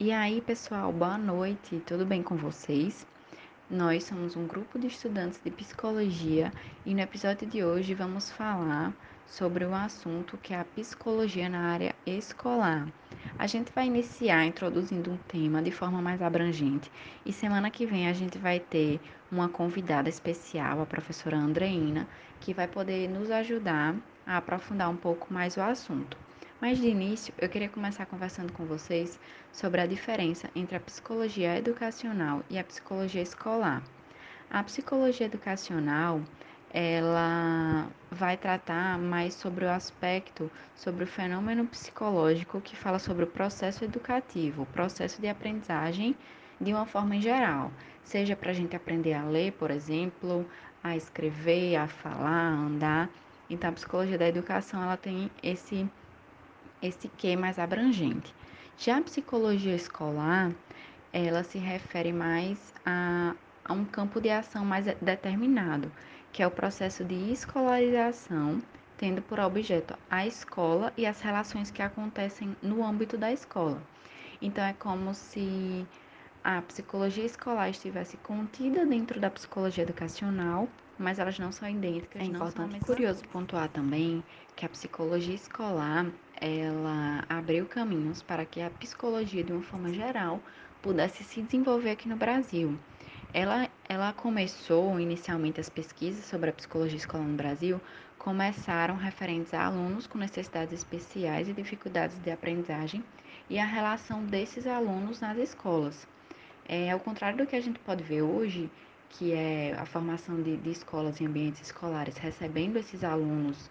E aí, pessoal, boa noite, tudo bem com vocês? Nós somos um grupo de estudantes de psicologia e no episódio de hoje vamos falar sobre o assunto que é a psicologia na área escolar. A gente vai iniciar introduzindo um tema de forma mais abrangente e semana que vem a gente vai ter uma convidada especial, a professora Andreina, que vai poder nos ajudar a aprofundar um pouco mais o assunto. Mas de início, eu queria começar conversando com vocês sobre a diferença entre a psicologia educacional e a psicologia escolar. A psicologia educacional, ela vai tratar mais sobre o aspecto, sobre o fenômeno psicológico que fala sobre o processo educativo, o processo de aprendizagem de uma forma em geral, seja para a gente aprender a ler, por exemplo, a escrever, a falar, a andar. Então, a psicologia da educação ela tem esse esse que mais abrangente. Já a psicologia escolar, ela se refere mais a, a um campo de ação mais determinado, que é o processo de escolarização, tendo por objeto a escola e as relações que acontecem no âmbito da escola. Então, é como se a psicologia escolar estivesse contida dentro da psicologia educacional, mas elas não são idênticas. É importante curioso pontuar também que a psicologia escolar ela abriu caminhos para que a psicologia, de uma forma geral, pudesse se desenvolver aqui no Brasil. Ela, ela começou inicialmente as pesquisas sobre a psicologia escolar no Brasil começaram referentes a alunos com necessidades especiais e dificuldades de aprendizagem e a relação desses alunos nas escolas. É, ao contrário do que a gente pode ver hoje, que é a formação de, de escolas e ambientes escolares recebendo esses alunos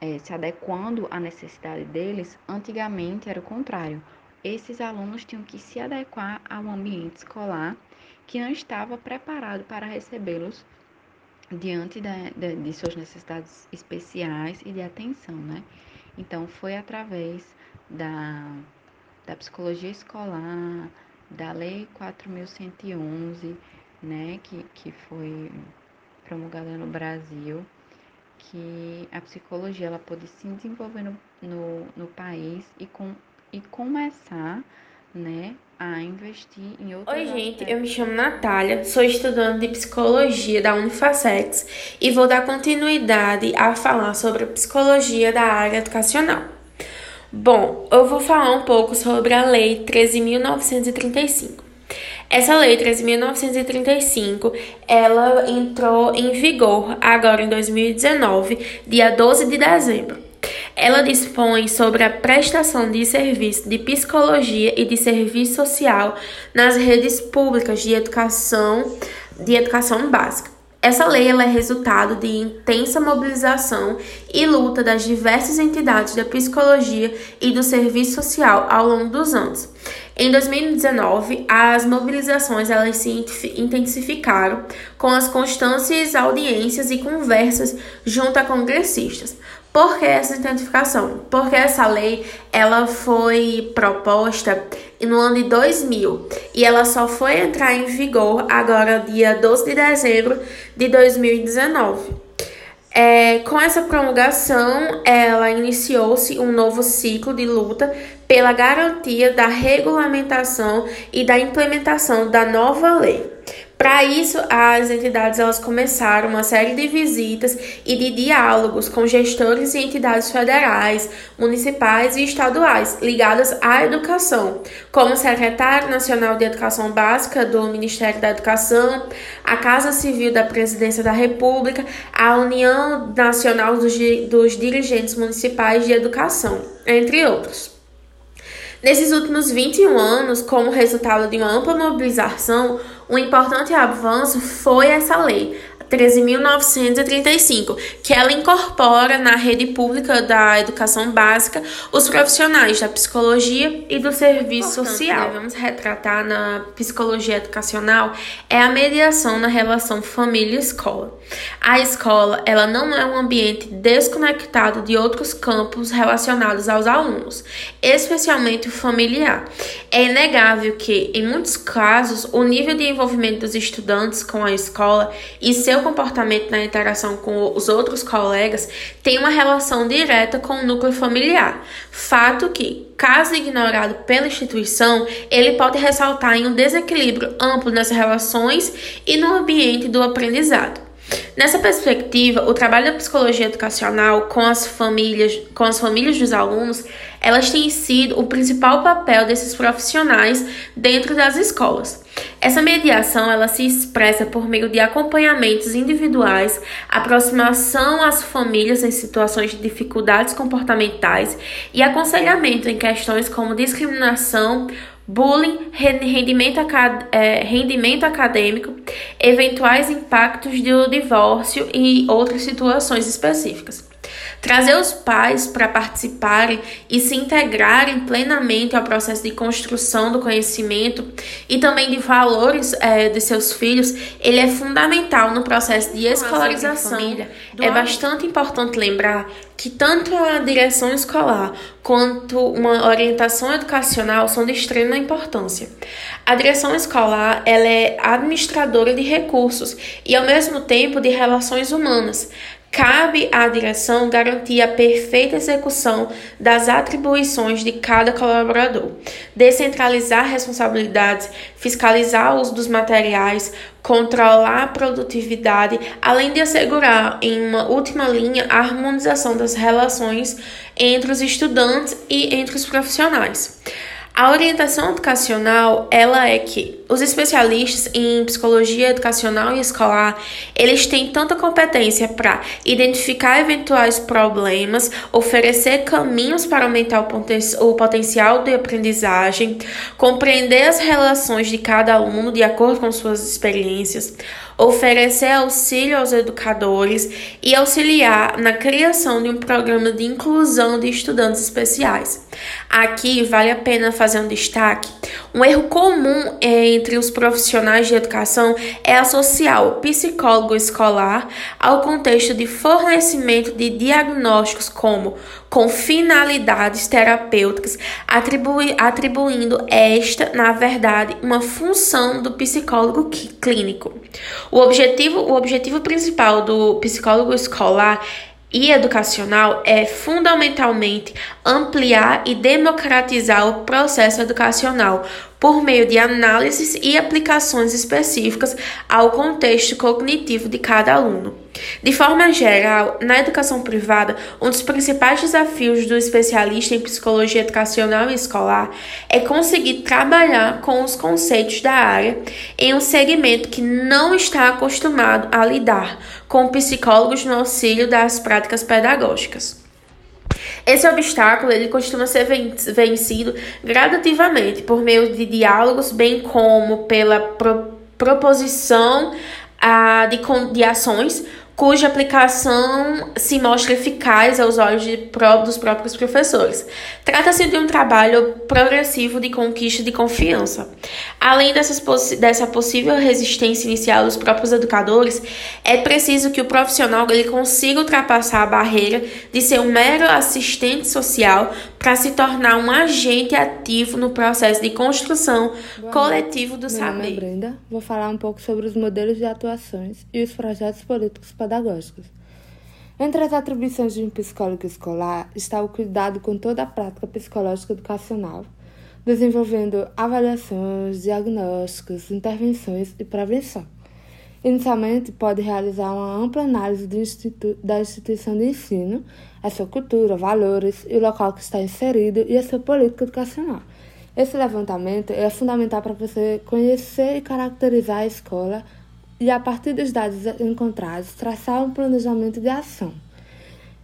é, se adequando à necessidade deles, antigamente era o contrário. Esses alunos tinham que se adequar ao ambiente escolar que não estava preparado para recebê-los diante de, de, suas necessidades especiais e de atenção, né? Então, foi através da, da psicologia escolar, da Lei 4.111, né, que, que foi promulgada no Brasil, que a psicologia ela pode se desenvolver no, no, no país e, com, e começar né, a investir em outros Oi, gente, eu me chamo Natália, sou estudante de psicologia da Unifacex e vou dar continuidade a falar sobre a psicologia da área educacional. Bom, eu vou falar um pouco sobre a Lei 13.935. Essa lei 13.935, ela entrou em vigor agora em 2019, dia 12 de dezembro. Ela dispõe sobre a prestação de serviço de psicologia e de serviço social nas redes públicas de educação, de educação básica. Essa lei é resultado de intensa mobilização e luta das diversas entidades da psicologia e do serviço social ao longo dos anos. Em 2019, as mobilizações elas se intensificaram com as constantes audiências e conversas junto a congressistas. Por que essa intensificação? Porque essa lei ela foi proposta no ano de 2000 e ela só foi entrar em vigor agora dia 12 de dezembro de 2019. É, com essa promulgação, ela iniciou-se um novo ciclo de luta pela garantia da regulamentação e da implementação da nova lei. Para isso, as entidades elas começaram uma série de visitas e de diálogos com gestores e entidades federais, municipais e estaduais ligadas à educação, como o Secretário Nacional de Educação Básica do Ministério da Educação, a Casa Civil da Presidência da República, a União Nacional dos, dos Dirigentes Municipais de Educação, entre outros. Nesses últimos 21 anos, como resultado de uma ampla mobilização, um importante avanço foi essa lei, 13.935, que ela incorpora na rede pública da educação básica os profissionais da psicologia e do serviço social. Devemos retratar na psicologia educacional é a mediação na relação família-escola. A escola, ela não é um ambiente desconectado de outros campos relacionados aos alunos, especialmente o familiar. É inegável que, em muitos casos, o nível de envolvimento dos estudantes com a escola e seu comportamento na interação com os outros colegas tem uma relação direta com o núcleo familiar. Fato que, caso ignorado pela instituição, ele pode ressaltar em um desequilíbrio amplo nas relações e no ambiente do aprendizado. Nessa perspectiva, o trabalho da psicologia educacional com as famílias, com as famílias dos alunos, elas têm sido o principal papel desses profissionais dentro das escolas. Essa mediação ela se expressa por meio de acompanhamentos individuais, aproximação às famílias em situações de dificuldades comportamentais e aconselhamento em questões como discriminação, bullying, rendimento, é, rendimento acadêmico, eventuais impactos do divórcio e outras situações específicas. Trazer os pais para participarem e se integrarem plenamente ao processo de construção do conhecimento e também de valores é, de seus filhos, ele é fundamental no processo de escolarização. É bastante importante lembrar que tanto a direção escolar quanto uma orientação educacional são de extrema importância. A direção escolar ela é administradora de recursos e, ao mesmo tempo, de relações humanas. Cabe à direção garantir a perfeita execução das atribuições de cada colaborador, descentralizar responsabilidades, fiscalizar o uso dos materiais, controlar a produtividade, além de assegurar, em uma última linha, a harmonização das relações entre os estudantes e entre os profissionais. A orientação educacional, ela é que os especialistas em psicologia educacional e escolar, eles têm tanta competência para identificar eventuais problemas, oferecer caminhos para aumentar o, poten o potencial de aprendizagem, compreender as relações de cada aluno de acordo com suas experiências, oferecer auxílio aos educadores e auxiliar na criação de um programa de inclusão de estudantes especiais. Aqui vale a pena fazer um destaque. Um erro comum entre os profissionais de educação é associar o psicólogo escolar ao contexto de fornecimento de diagnósticos como com finalidades terapêuticas, atribui, atribuindo esta, na verdade, uma função do psicólogo clínico. O objetivo, o objetivo principal do psicólogo escolar e educacional é fundamentalmente ampliar e democratizar o processo educacional por meio de análises e aplicações específicas ao contexto cognitivo de cada aluno. De forma geral, na educação privada, um dos principais desafios do especialista em psicologia educacional e escolar é conseguir trabalhar com os conceitos da área em um segmento que não está acostumado a lidar com psicólogos no auxílio das práticas pedagógicas. Esse obstáculo ele costuma ser vencido gradativamente por meio de diálogos, bem como pela pro proposição ah, de, de ações cuja aplicação se mostra eficaz aos olhos de, dos próprios professores. Trata-se de um trabalho progressivo de conquista de confiança. Além dessas, dessa possível resistência inicial dos próprios educadores, é preciso que o profissional ele consiga ultrapassar a barreira de ser um mero assistente social para se tornar um agente ativo no processo de construção Boa coletivo do Meu saber. Nome é Brenda, vou falar um pouco sobre os modelos de atuações e os projetos políticos pedagógicos. Entre as atribuições de um psicólogo escolar está o cuidado com toda a prática psicológica educacional, desenvolvendo avaliações, diagnósticos, intervenções e prevenção. Inicialmente, pode realizar uma ampla análise institu da instituição de ensino, a sua cultura, valores e o local que está inserido e a sua política educacional. Esse levantamento é fundamental para você conhecer e caracterizar a escola e, a partir dos dados encontrados, traçar um planejamento de ação.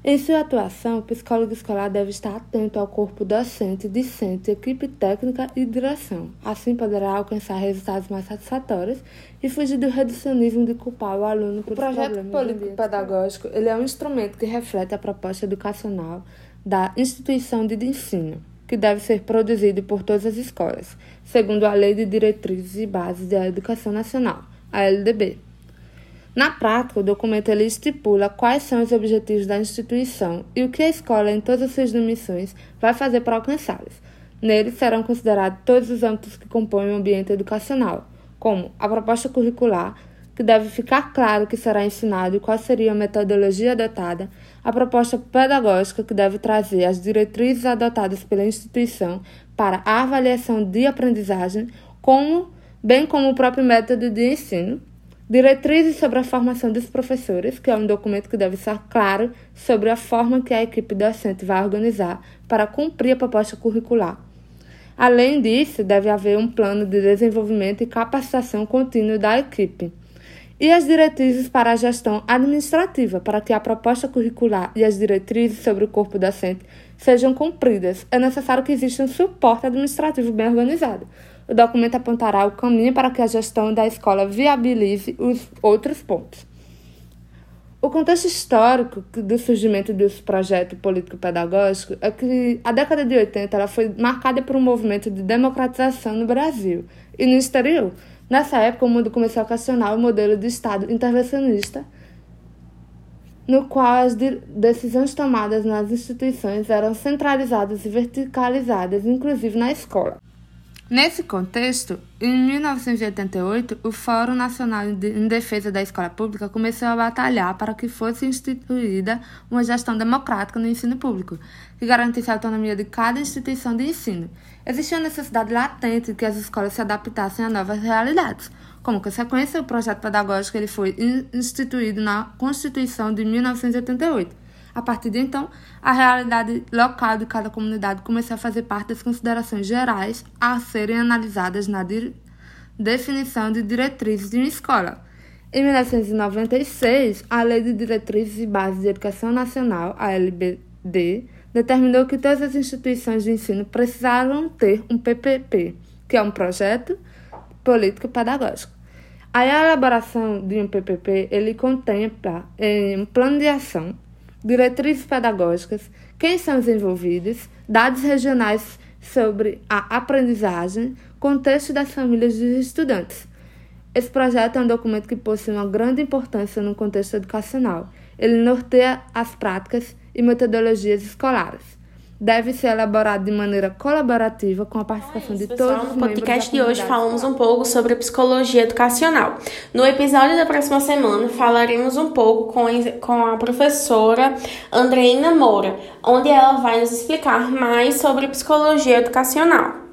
Em sua atuação, o psicólogo escolar deve estar atento ao corpo docente, discente, equipe técnica e direção. Assim poderá alcançar resultados mais satisfatórios e fugir do reducionismo de culpar o aluno por O projeto político-pedagógico ele é um instrumento que reflete a proposta educacional da instituição de ensino, que deve ser produzido por todas as escolas, segundo a Lei de Diretrizes e Bases da Educação Nacional, a LDB. Na prática, o documento ele estipula quais são os objetivos da instituição e o que a escola, em todas as suas dimensões, vai fazer para alcançá-los. Nele serão considerados todos os âmbitos que compõem o ambiente educacional, como a proposta curricular, que deve ficar claro o que será ensinado e qual seria a metodologia adotada, a proposta pedagógica que deve trazer as diretrizes adotadas pela instituição para a avaliação de aprendizagem, como, bem como o próprio método de ensino, diretrizes sobre a formação dos professores, que é um documento que deve estar claro sobre a forma que a equipe docente vai organizar para cumprir a proposta curricular. Além disso, deve haver um plano de desenvolvimento e capacitação contínua da equipe e as diretrizes para a gestão administrativa, para que a proposta curricular e as diretrizes sobre o corpo docente sejam cumpridas. É necessário que exista um suporte administrativo bem organizado. O documento apontará o caminho para que a gestão da escola viabilize os outros pontos. O contexto histórico do surgimento desse projeto político-pedagógico é que a década de 80 ela foi marcada por um movimento de democratização no Brasil e no exterior, Nessa época, o mundo começou a questionar o modelo de Estado intervencionista, no qual as decisões tomadas nas instituições eram centralizadas e verticalizadas, inclusive na escola. Nesse contexto, em 1988, o Fórum Nacional em Defesa da Escola Pública começou a batalhar para que fosse instituída uma gestão democrática no ensino público, que garantisse a autonomia de cada instituição de ensino. Existia a necessidade latente de que as escolas se adaptassem a novas realidades. Como consequência, o projeto pedagógico ele foi instituído na Constituição de 1988 a partir de então, a realidade local de cada comunidade começou a fazer parte das considerações gerais a serem analisadas na definição de diretrizes de uma escola. Em 1996, a Lei de Diretrizes e Bases de Educação Nacional, a LBD, determinou que todas as instituições de ensino precisavam ter um PPP, que é um projeto político pedagógico. A elaboração de um PPP ele contempla um plano de ação diretrizes pedagógicas, quem são os envolvidos, dados regionais sobre a aprendizagem, contexto das famílias dos estudantes. Esse projeto é um documento que possui uma grande importância no contexto educacional. Ele norteia as práticas e metodologias escolares deve ser elaborado de maneira colaborativa com a participação de todos os membros. No podcast de hoje falamos um pouco sobre a psicologia educacional. No episódio da próxima semana falaremos um pouco com, com a professora Andreina Moura, onde ela vai nos explicar mais sobre psicologia educacional.